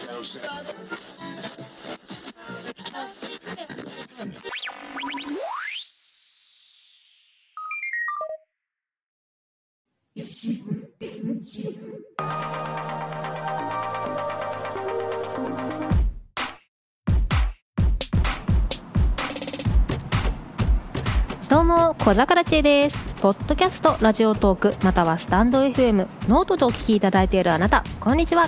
どうも小桜知恵です。ポッドキャストラジオトークまたはスタンド FM ノートでお聞きいただいているあなたこんにちは。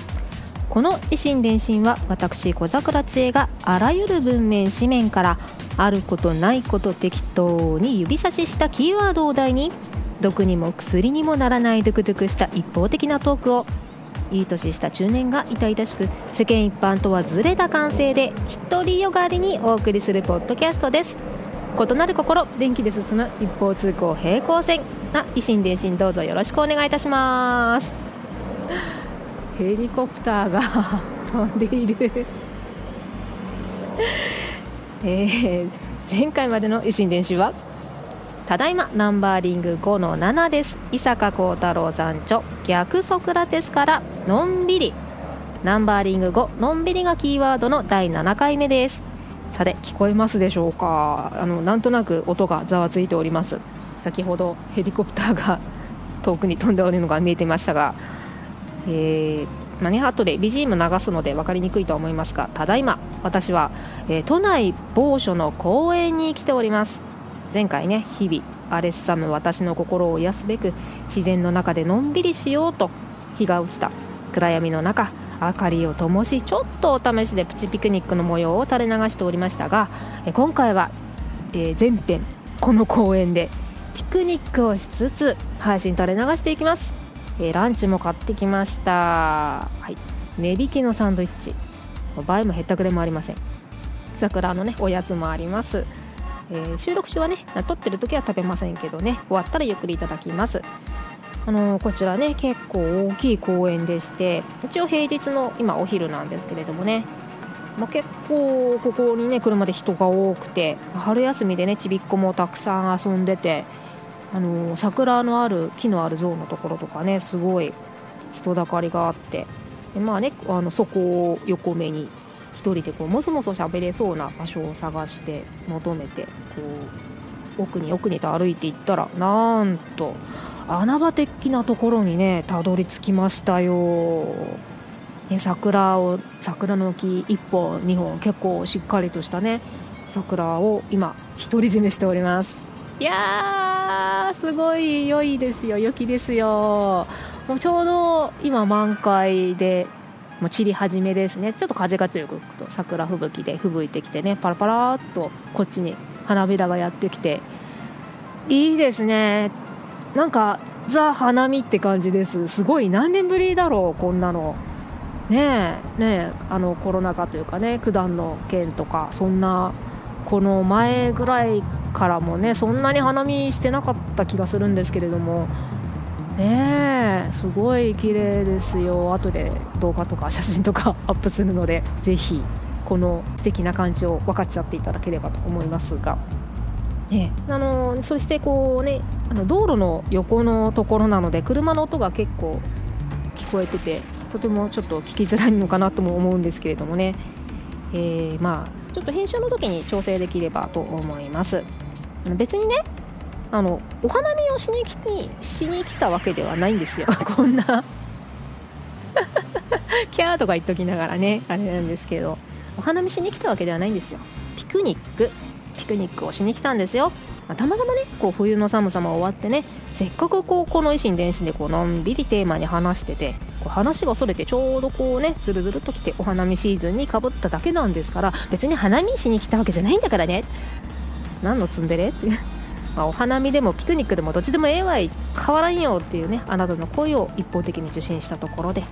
この維新伝心は私小桜知恵があらゆる文面紙面からあることないこと適当に指差ししたキーワードを題に毒にも薬にもならないドゥクドゥクした一方的なトークをいい年した中年が痛々しく世間一般とはずれた感性で独りよがりにお送りするポッドキャストです異なる心電気で進む一方通行平行線な維新伝心どうぞよろしくお願いいたしますヘリコプターが 飛んでいる。えー、前回までの維新伝心はただいまナンバーリング5の7です。伊坂幸太郎さん著逆ソクラテスからのんびり。ナンバーリング5のんびりがキーワードの第7回目です。さて聞こえますでしょうか？あのなんとなく音がざわついております。先ほどヘリコプターが遠くに飛んでおるのが見えていましたが、えー、マニハットで BGM 流すので分かりにくいと思いますがただいま私は、えー、都内某所の公園に来ております。前回ね日々アレッサム私の心を癒すべく自然の中でのんびりしようと日が落ちた。暗闇の中明かりを灯しちょっとお試しでプチピクニックの模様を垂れ流しておりましたが今回は、えー、前編この公園でピクニックをしつつ配信垂れ流していきます、えー、ランチも買ってきました。はい。値引きのサンドイッチ。場合もへったくれもありません。桜のねおやつもあります、えー、収録中はね撮ってる時は食べませんけどね終わったらゆっくりいただきます。あのこちらね結構大きい公園でして一応平日の今お昼なんですけれどもね、まあ、結構ここにね車で人が多くて春休みでねちびっこもたくさん遊んでてあの桜のある木のある像のところとかねすごい人だかりがあってでまあねあのそこを横目に1人でこうもそもそ喋れそうな場所を探して求めてこう奥に奥にと歩いていったらなんと穴場的なところにねたどり着きましたよ、ね、桜を桜の木1本2本結構しっかりとしたね桜を今独り占めしております。いやーすごい良いですよ。良きですよ。もうちょうど今満開でもう散り始めですね。ちょっと風が強く吹くと桜吹雪で吹雪いてきてね。パラパラっとこっちに花びらがやってきて。いいですね。なんかザ・花見って感じです。すごい何年ぶりだろうこんなの。ねえねえあのコロナ禍というかね九段の件とかそんなこの前ぐらいからもねそんなに花見してなかった気がするんですけれども。ねすごい綺麗ですよ。後で動画とか写真とかアップするのでぜひこの素敵な感じを分かっちゃっていただければと思いますが。えあのそしてこうねあの道路の横のところなので車の音が結構聞こえててとてもちょっと聞きづらいのかなとも思うんですけれどもね、えー、まあちょっと編集の時に調整できればと思います。別にねあのお花見をしにしに来たわけではないんですよ。こんな。キャーとか言っときながらねあれなんですけど。お花見しに来たわけではないんですよ。ピクニック。ピクニックをしに来たんですよ、まあ、たまたまねこう冬の寒さも終わってねせっかくこうこの維新伝心でこうのんびりテーマに話しててこう話がそれてちょうどこうねずるずると来てお花見シーズンにかぶっただけなんですから別に花見しに来たわけじゃないんだからね。何のツンデレ？っ てまあ、お花見でもピクニックでもどっちでもええわい変わらんよっていうねあなたの声を一方的に受信したところで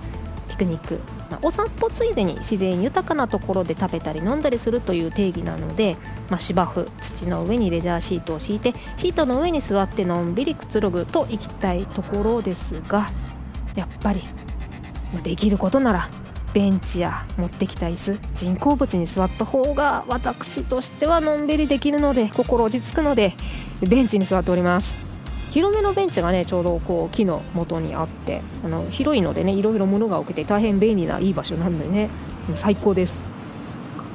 ピクニック、お散歩ついでに自然豊かなところで食べたり飲んだりするという定義なので、まあ、芝生土の上にレジャーシートを敷いてシートの上に座ってのんびりくつろぐといきたいところですがやっぱり、できることならベンチや持ってきた椅子人工物に座った方が私としてはのんびりできるので心落ち着くのでベンチに座っております。広めのベンチがねちょうどこう木の元にあってあの広いのでねいろいろ物が置けて大変便利ないい場所なんでね最高です。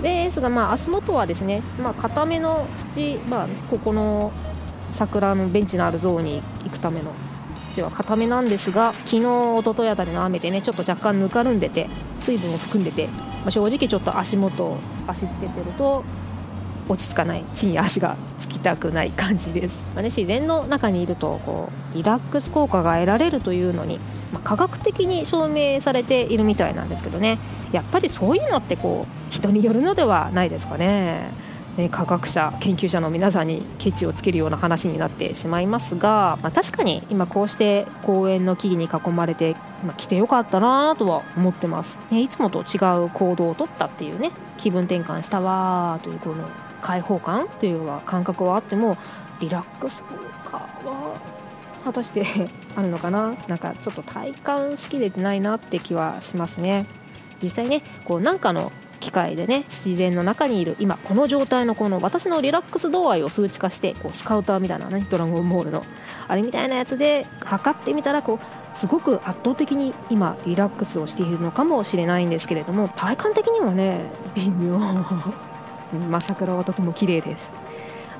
ですがまあ足元はですねまあ固めの土まあここの桜のベンチのあるゾーンに行くための土は固めなんですが昨日一昨日あたりの雨でねちょっと若干ぬかるんでて水分を含んでて、まあ、正直ちょっと足元足つけてると落ち着かない地に足がつきたくない感じです、まあね、自然の中にいるとこうリラックス効果が得られるというのに、まあ、科学的に証明されているみたいなんですけどね。やっぱりそういうのってこう人によるのではないですかね。ね、科学者研究者の皆さんにケチをつけるような話になってしまいますが、まあ、確かに今こうして公園の木々に囲まれて、まあ、来てよかったなとは思ってます、ね、いつもと違う行動をとったっていうね気分転換したわというこの開放感というは感覚はあってもリラックス効果は果たしてあるのかな？なんかちょっと体感しきれてないなって気はしますね。実際ねこうなんかの機械でね自然の中にいる今この状態のこの私のリラックス度合いを数値化してこうスカウターみたいなねドラゴンボールのあれみたいなやつで測ってみたらこうすごく圧倒的に今リラックスをしているのかもしれないんですけれども体感的にはね微妙。ま桜はとても綺麗です。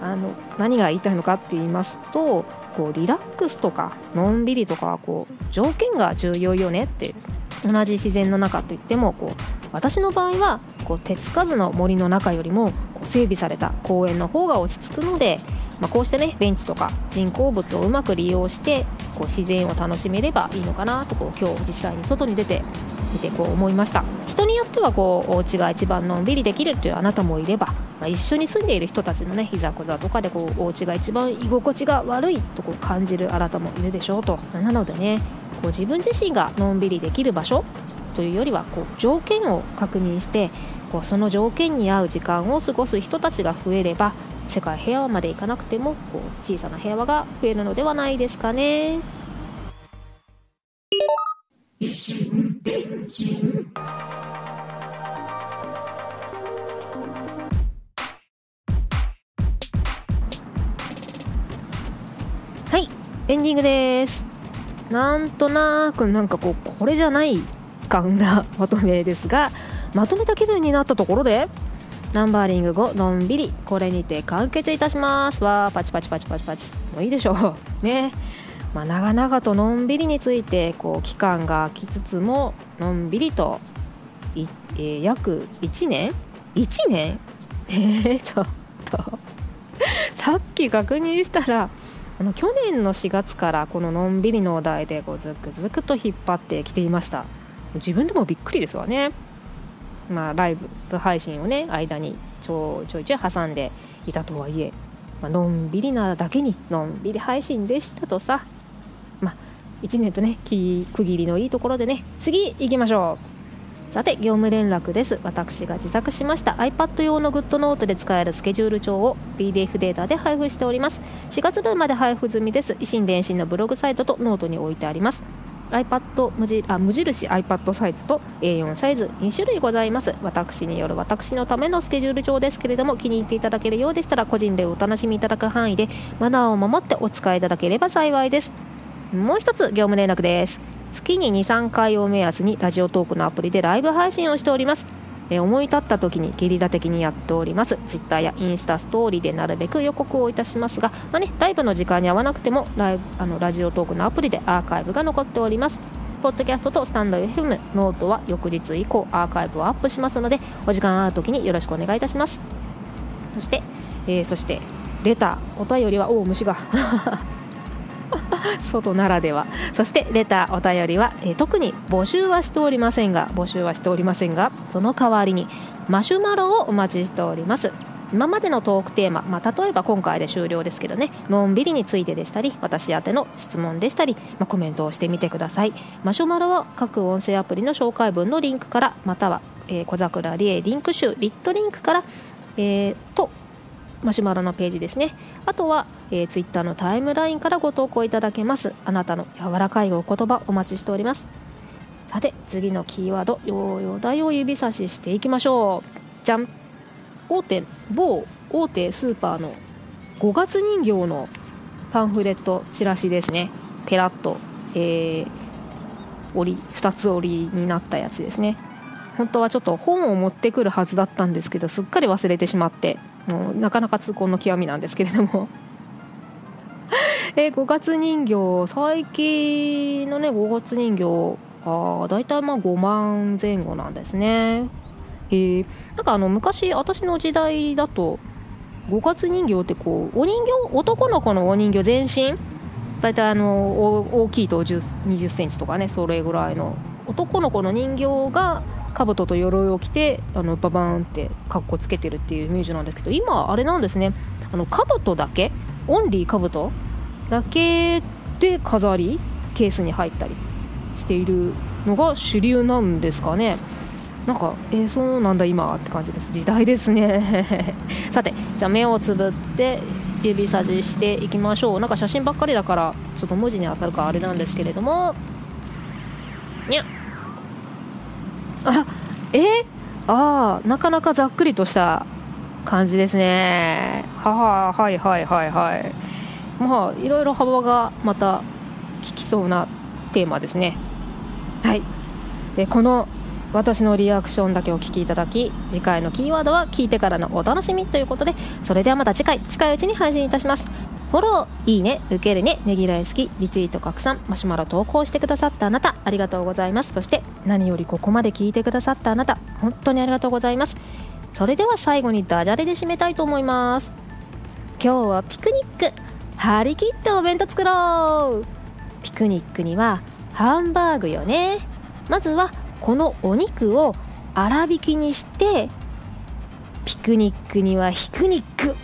あの何が言いたいのかって言いますとこうリラックスとかのんびりとかはこう条件が重要よねって同じ自然の中といってもこう私の場合はこう手つかずの森の中よりもこう整備された公園の方が落ち着くので、まあ、こうしてねベンチとか人工物をうまく利用してこう自然を楽しめればいいのかなとこう今日実際に外に出て見てこう思いました。人によってはこうお家が一番のんびりできるというあなたもいれば、まあ、一緒に住んでいる人たちのねいざこざとかでこうお家が一番居心地が悪いとこう感じるあなたもいるでしょうとなのでねこう自分自身がのんびりできる場所というよりはこう条件を確認してこうその条件に合う時間を過ごす人たちが増えれば世界平和まで行かなくてもこう小さな平和が増えるのではないですかね。エンディングです。なんとなくなんかこうこれじゃない感なまとめですがまとめた気分になったところでナンバーリング5のんびりこれにて完結いたします。わーパチパチパチパチパチ。もういいでしょう。ね。まあ、長々とのんびりについてこう期間が空きつつものんびりとい、えー、約1年？1年？えー、ちょっと。さっき確認したらあの去年の4月からこののんびりのお題でこうずくずくと引っ張ってきていました。自分でもびっくりですわね。まあライブ配信をね間にちょちょいちょい挟んでいたとはいえ、まあのんびりなだけにのんびり配信でしたとさ。まあ1年とね区切りのいいところでね次行きましょう。さて業務連絡です。私が自作しました iPad 用のグッドノートで使えるスケジュール帳を PDF データで配布しております。4月分まで配布済みです。異心電進のブログサイトとノートに置いてあります。iPad 無印あ無印 iPad サイズと A4 サイズ2種類ございます。私による私のためのスケジュール帳ですけれども気に入っていただけるようでしたら個人でお楽しみいただく範囲でマナーを守ってお使いいただければ幸いです。もう一つ業務連絡です。月に23回を目安にラジオトークのアプリでライブ配信をしております。え思い立った時にゲリラ的にやっております。ツイッターやインスタストーリーでなるべく予告をいたしますが、まあね、ライブの時間に合わなくてもライブあのラジオトークのアプリでアーカイブが残っております。ポッドキャストとスタンド FM ノートは翌日以降アーカイブをアップしますのでお時間ある時によろしくお願いいたします。そして、えー、そしてレターお便りはおお虫が。外ならでは。そしてレターお便りは、えー、特に募集はしておりませんが募集はしておりませんがその代わりにマシュマロをお待ちしております。今までのトークテーマ、まあ、例えば今回で終了ですけどねのんびりについてでしたり私宛ての質問でしたり、まあ、コメントをしてみてください。マシュマロは各音声アプリの紹介文のリンクからまたは、えー、小桜理恵リンク集リットリンクから、えー、とマシュマロのページですね。あとは、えー、ツイッターのタイムラインからご投稿いただけます。あなたの柔らかいお言葉お待ちしております。さて次のキーワードようよ題を指差ししていきましょう。じゃん大手某大手スーパーの5月人形のパンフレットチラシですね。ペラッと、えー、折り2つ折りになったやつですね。本当はちょっと本を持ってくるはずだったんですけどすっかり忘れてしまってもうなかなか痛恨の極みなんですけれども。えー、5月人形最近のね5月人形あ大体まあ5万前後なんですね。え。ー、なんかあの昔私の時代だと5月人形ってこうお人形男の子のお人形全身？大体あの大きいと2 0センチとかねそれぐらいの。男の子の人形が兜と鎧を着てあのババーンって格好つけてるっていうイメージなんですけど今あれなんですね。あの兜だけ？オンリー兜？だけで飾りケースに入ったりしているのが主流なんですかね。なんかえー、そうなんだ今って感じです。時代ですね。さてじゃあ目をつぶって指さししていきましょう。なんか写真ばっかりだからちょっと文字に当たるかあれなんですけれども。にゃあえー、ああなかなかざっくりとした感じですね。はははいはいはいはい。まあいろいろ幅がまた効きそうなテーマですねはいでこの私のリアクションだけお聞きいただき次回のキーワードは聞いてからのお楽しみということでそれではまた次回近いうちに配信いたしますフォロー、いいね、受けるね、ねぎらい好き、リツイート拡散、マシュマロ投稿してくださったあなた、ありがとうございます。そして何よりここまで聞いてくださったあなた、本当にありがとうございます。それでは最後にダジャレで締めたいと思います。今日はピクニック、張り切ってお弁当作ろう。ピクニックにはハンバーグよね。まずはこのお肉を粗挽きにしてピクニックにはひくニック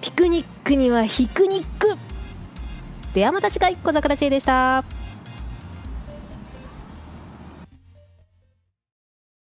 ピクニックにはひくニックではまた次回小桜知恵でした。